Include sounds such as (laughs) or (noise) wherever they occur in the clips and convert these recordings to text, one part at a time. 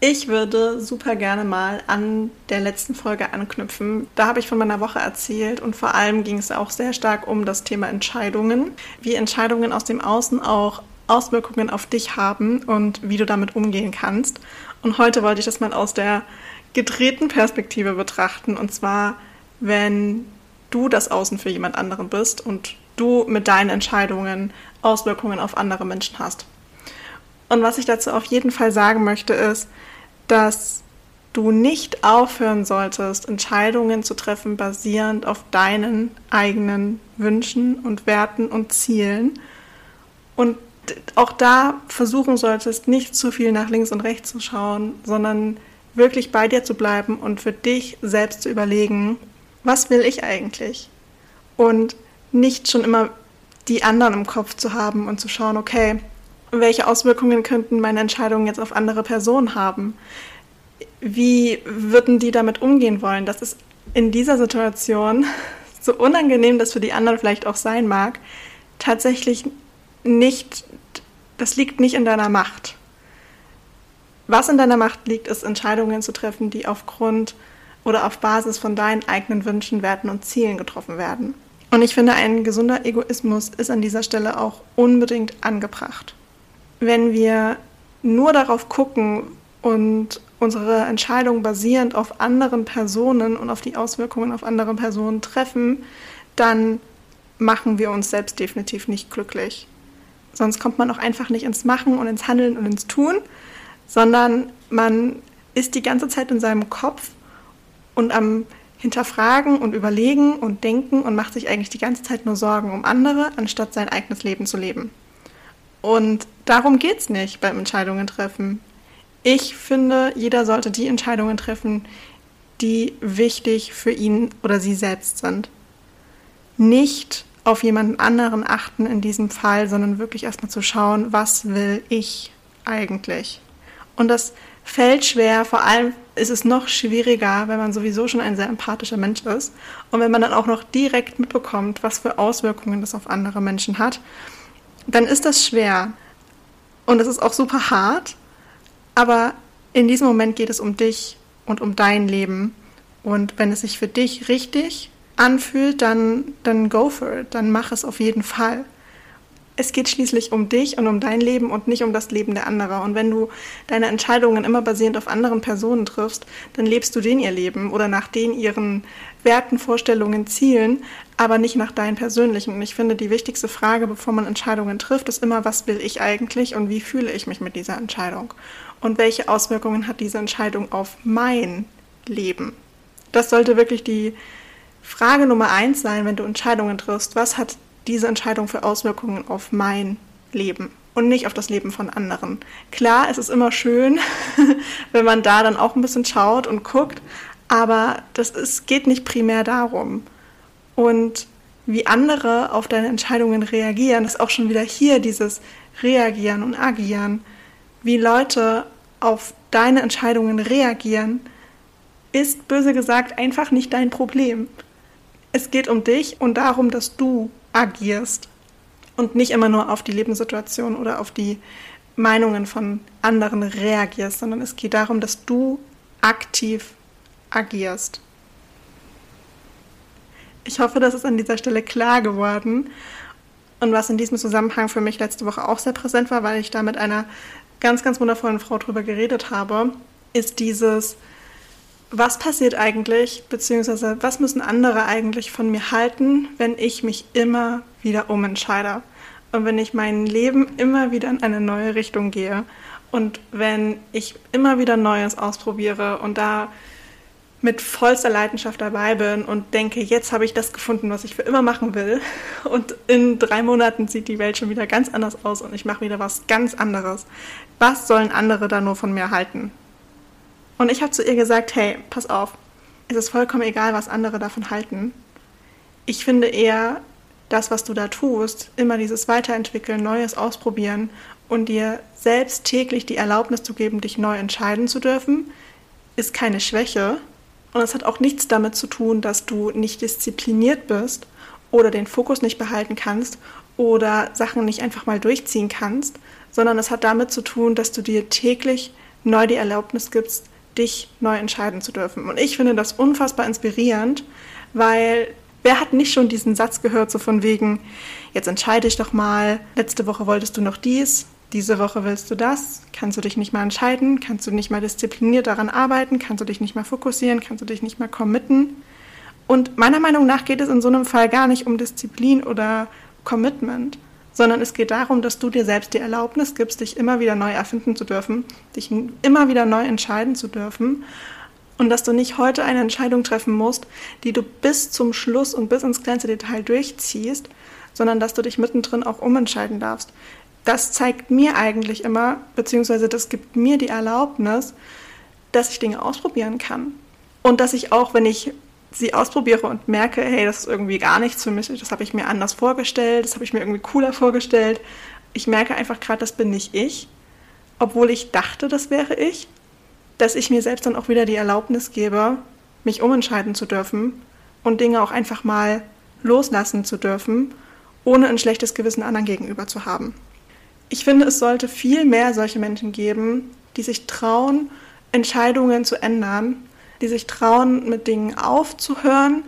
Ich würde super gerne mal an der letzten Folge anknüpfen. Da habe ich von meiner Woche erzählt und vor allem ging es auch sehr stark um das Thema Entscheidungen, wie Entscheidungen aus dem Außen auch Auswirkungen auf dich haben und wie du damit umgehen kannst. Und heute wollte ich das mal aus der gedrehten Perspektive betrachten und zwar, wenn du das Außen für jemand anderen bist und du mit deinen Entscheidungen Auswirkungen auf andere Menschen hast. Und was ich dazu auf jeden Fall sagen möchte, ist, dass du nicht aufhören solltest, Entscheidungen zu treffen basierend auf deinen eigenen Wünschen und Werten und Zielen. Und auch da versuchen solltest, nicht zu viel nach links und rechts zu schauen, sondern wirklich bei dir zu bleiben und für dich selbst zu überlegen, was will ich eigentlich? Und nicht schon immer die anderen im Kopf zu haben und zu schauen, okay, welche Auswirkungen könnten meine Entscheidungen jetzt auf andere Personen haben? Wie würden die damit umgehen wollen? Das ist in dieser Situation, (laughs) so unangenehm das für die anderen vielleicht auch sein mag, tatsächlich nicht, das liegt nicht in deiner Macht. Was in deiner Macht liegt, ist Entscheidungen zu treffen, die aufgrund oder auf Basis von deinen eigenen Wünschen, Werten und Zielen getroffen werden. Und ich finde, ein gesunder Egoismus ist an dieser Stelle auch unbedingt angebracht wenn wir nur darauf gucken und unsere Entscheidung basierend auf anderen Personen und auf die Auswirkungen auf andere Personen treffen, dann machen wir uns selbst definitiv nicht glücklich. Sonst kommt man auch einfach nicht ins Machen und ins Handeln und ins Tun, sondern man ist die ganze Zeit in seinem Kopf und am Hinterfragen und Überlegen und Denken und macht sich eigentlich die ganze Zeit nur Sorgen um andere, anstatt sein eigenes Leben zu leben. Und darum geht es nicht beim Entscheidungen treffen. Ich finde, jeder sollte die Entscheidungen treffen, die wichtig für ihn oder sie selbst sind. Nicht auf jemanden anderen achten in diesem Fall, sondern wirklich erstmal zu schauen, was will ich eigentlich. Und das fällt schwer, vor allem ist es noch schwieriger, wenn man sowieso schon ein sehr empathischer Mensch ist und wenn man dann auch noch direkt mitbekommt, was für Auswirkungen das auf andere Menschen hat dann ist das schwer. Und es ist auch super hart. Aber in diesem Moment geht es um dich und um dein Leben. Und wenn es sich für dich richtig anfühlt, dann, dann go for it. Dann mach es auf jeden Fall es geht schließlich um dich und um dein Leben und nicht um das Leben der anderen. Und wenn du deine Entscheidungen immer basierend auf anderen Personen triffst, dann lebst du den ihr Leben oder nach den ihren Werten, Vorstellungen, Zielen, aber nicht nach deinen persönlichen. Und ich finde, die wichtigste Frage, bevor man Entscheidungen trifft, ist immer, was will ich eigentlich und wie fühle ich mich mit dieser Entscheidung? Und welche Auswirkungen hat diese Entscheidung auf mein Leben? Das sollte wirklich die Frage Nummer eins sein, wenn du Entscheidungen triffst. Was hat diese Entscheidung für Auswirkungen auf mein Leben und nicht auf das Leben von anderen. Klar, es ist immer schön, (laughs) wenn man da dann auch ein bisschen schaut und guckt, aber das ist, geht nicht primär darum. Und wie andere auf deine Entscheidungen reagieren, ist auch schon wieder hier dieses Reagieren und Agieren. Wie Leute auf deine Entscheidungen reagieren, ist böse gesagt einfach nicht dein Problem. Es geht um dich und darum, dass du agierst und nicht immer nur auf die Lebenssituation oder auf die Meinungen von anderen reagierst, sondern es geht darum, dass du aktiv agierst. Ich hoffe, das ist an dieser Stelle klar geworden. Und was in diesem Zusammenhang für mich letzte Woche auch sehr präsent war, weil ich da mit einer ganz, ganz wundervollen Frau drüber geredet habe, ist dieses, was passiert eigentlich, beziehungsweise was müssen andere eigentlich von mir halten, wenn ich mich immer wieder umentscheide und wenn ich mein Leben immer wieder in eine neue Richtung gehe und wenn ich immer wieder Neues ausprobiere und da mit vollster Leidenschaft dabei bin und denke, jetzt habe ich das gefunden, was ich für immer machen will. (laughs) Und in drei Monaten sieht die Welt schon wieder ganz anders aus und ich mache wieder was ganz anderes. Was sollen andere da nur von mir halten? Und ich habe zu ihr gesagt, hey, pass auf, es ist vollkommen egal, was andere davon halten. Ich finde eher, das, was du da tust, immer dieses Weiterentwickeln, Neues ausprobieren und dir selbst täglich die Erlaubnis zu geben, dich neu entscheiden zu dürfen, ist keine Schwäche. Und es hat auch nichts damit zu tun, dass du nicht diszipliniert bist oder den Fokus nicht behalten kannst oder Sachen nicht einfach mal durchziehen kannst, sondern es hat damit zu tun, dass du dir täglich neu die Erlaubnis gibst, dich neu entscheiden zu dürfen. Und ich finde das unfassbar inspirierend, weil wer hat nicht schon diesen Satz gehört, so von wegen, jetzt entscheide ich doch mal, letzte Woche wolltest du noch dies, diese Woche willst du das, kannst du dich nicht mal entscheiden, kannst du nicht mal diszipliniert daran arbeiten, kannst du dich nicht mal fokussieren, kannst du dich nicht mal committen. Und meiner Meinung nach geht es in so einem Fall gar nicht um Disziplin oder Commitment, sondern es geht darum, dass du dir selbst die Erlaubnis gibst, dich immer wieder neu erfinden zu dürfen, dich immer wieder neu entscheiden zu dürfen und dass du nicht heute eine Entscheidung treffen musst, die du bis zum Schluss und bis ins kleinste Detail durchziehst, sondern dass du dich mittendrin auch umentscheiden darfst. Das zeigt mir eigentlich immer, beziehungsweise das gibt mir die Erlaubnis, dass ich Dinge ausprobieren kann. Und dass ich auch, wenn ich sie ausprobiere und merke, hey, das ist irgendwie gar nichts für mich, das habe ich mir anders vorgestellt, das habe ich mir irgendwie cooler vorgestellt. Ich merke einfach gerade, das bin nicht ich, obwohl ich dachte, das wäre ich, dass ich mir selbst dann auch wieder die Erlaubnis gebe, mich umentscheiden zu dürfen und Dinge auch einfach mal loslassen zu dürfen, ohne ein schlechtes Gewissen anderen gegenüber zu haben. Ich finde, es sollte viel mehr solche Menschen geben, die sich trauen, Entscheidungen zu ändern die sich trauen, mit Dingen aufzuhören,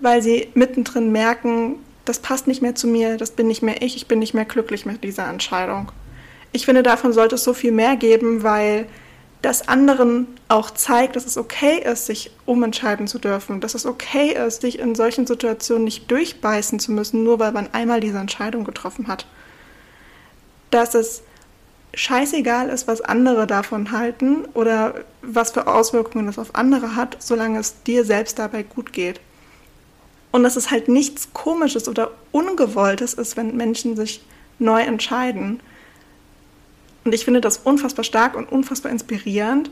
weil sie mittendrin merken, das passt nicht mehr zu mir, das bin nicht mehr ich, ich bin nicht mehr glücklich mit dieser Entscheidung. Ich finde, davon sollte es so viel mehr geben, weil das anderen auch zeigt, dass es okay ist, sich umentscheiden zu dürfen, dass es okay ist, sich in solchen Situationen nicht durchbeißen zu müssen, nur weil man einmal diese Entscheidung getroffen hat. Dass es scheißegal ist, was andere davon halten oder was für Auswirkungen das auf andere hat, solange es dir selbst dabei gut geht. Und dass es halt nichts Komisches oder Ungewolltes ist, wenn Menschen sich neu entscheiden. Und ich finde das unfassbar stark und unfassbar inspirierend.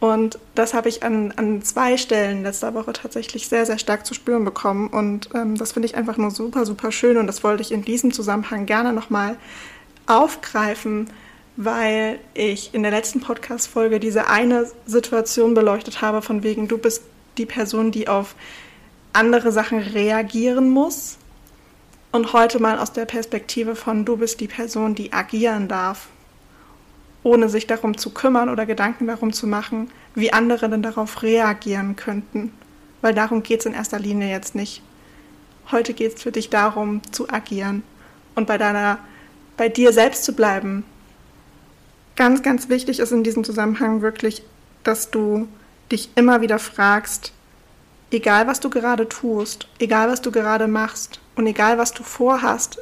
Und das habe ich an, an zwei Stellen letzter Woche tatsächlich sehr, sehr stark zu spüren bekommen. Und ähm, das finde ich einfach nur super, super schön. Und das wollte ich in diesem Zusammenhang gerne nochmal aufgreifen, weil ich in der letzten Podcast-Folge diese eine Situation beleuchtet habe, von wegen, du bist die Person, die auf andere Sachen reagieren muss. Und heute mal aus der Perspektive von, du bist die Person, die agieren darf, ohne sich darum zu kümmern oder Gedanken darum zu machen, wie andere denn darauf reagieren könnten. Weil darum geht es in erster Linie jetzt nicht. Heute geht es für dich darum, zu agieren und bei deiner, bei dir selbst zu bleiben, Ganz, ganz wichtig ist in diesem Zusammenhang wirklich, dass du dich immer wieder fragst, egal was du gerade tust, egal was du gerade machst und egal was du vorhast,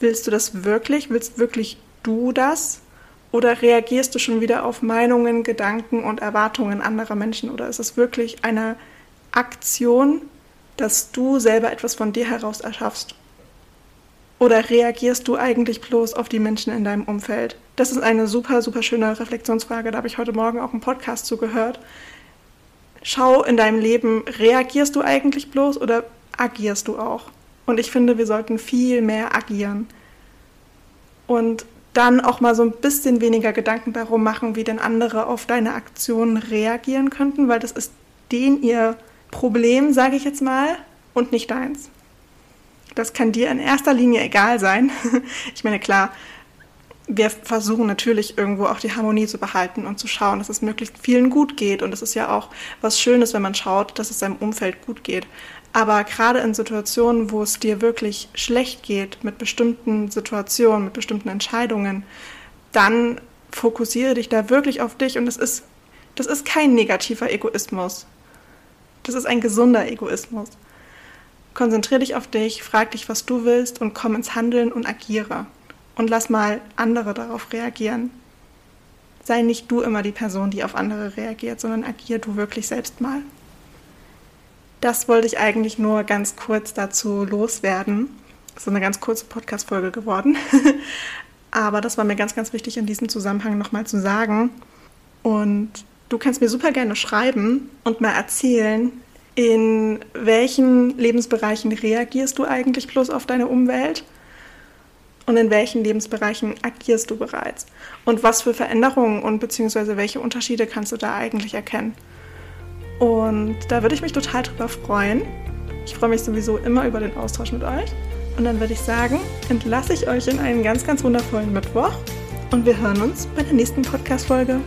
willst du das wirklich? Willst wirklich du das? Oder reagierst du schon wieder auf Meinungen, Gedanken und Erwartungen anderer Menschen? Oder ist es wirklich eine Aktion, dass du selber etwas von dir heraus erschaffst? Oder reagierst du eigentlich bloß auf die Menschen in deinem Umfeld? Das ist eine super, super schöne Reflexionsfrage. Da habe ich heute Morgen auch einen Podcast zugehört. Schau in deinem Leben, reagierst du eigentlich bloß oder agierst du auch? Und ich finde, wir sollten viel mehr agieren. Und dann auch mal so ein bisschen weniger Gedanken darum machen, wie denn andere auf deine Aktionen reagieren könnten, weil das ist den ihr Problem, sage ich jetzt mal, und nicht deins. Das kann dir in erster Linie egal sein. (laughs) Ich meine, klar, wir versuchen natürlich irgendwo auch die Harmonie zu behalten und zu schauen, dass es möglichst vielen gut geht. Und es ist ja auch was Schönes, wenn man schaut, dass es seinem Umfeld gut geht. Aber gerade in Situationen, wo es dir wirklich schlecht geht mit bestimmten Situationen, mit bestimmten Entscheidungen, dann fokussiere dich da wirklich auf dich. Und es ist Das ist kein negativer Egoismus. Das ist ein gesunder Egoismus. Konzentrier dich auf dich, frag dich, was du willst und komm ins Handeln und agiere. Und lass mal andere darauf reagieren. Sei nicht du immer die Person, die auf andere reagiert, sondern agier du wirklich selbst mal. Das wollte ich eigentlich nur ganz kurz dazu loswerden. Das ist eine ganz kurze Podcast-Folge geworden. (laughs) Aber das war mir ganz, ganz wichtig in diesem Zusammenhang nochmal zu sagen. Und du kannst mir super gerne schreiben und mal erzählen, in welchen Lebensbereichen reagierst du eigentlich bloß auf deine Umwelt und in welchen Lebensbereichen agierst du bereits und was für Veränderungen und beziehungsweise welche Unterschiede kannst du da eigentlich erkennen. Und da würde ich mich total drüber freuen. Ich freue mich sowieso immer über den Austausch mit euch. Und dann würde ich sagen, entlasse ich euch in einen ganz, ganz wundervollen Mittwoch und wir hören uns bei der nächsten Podcast-Folge.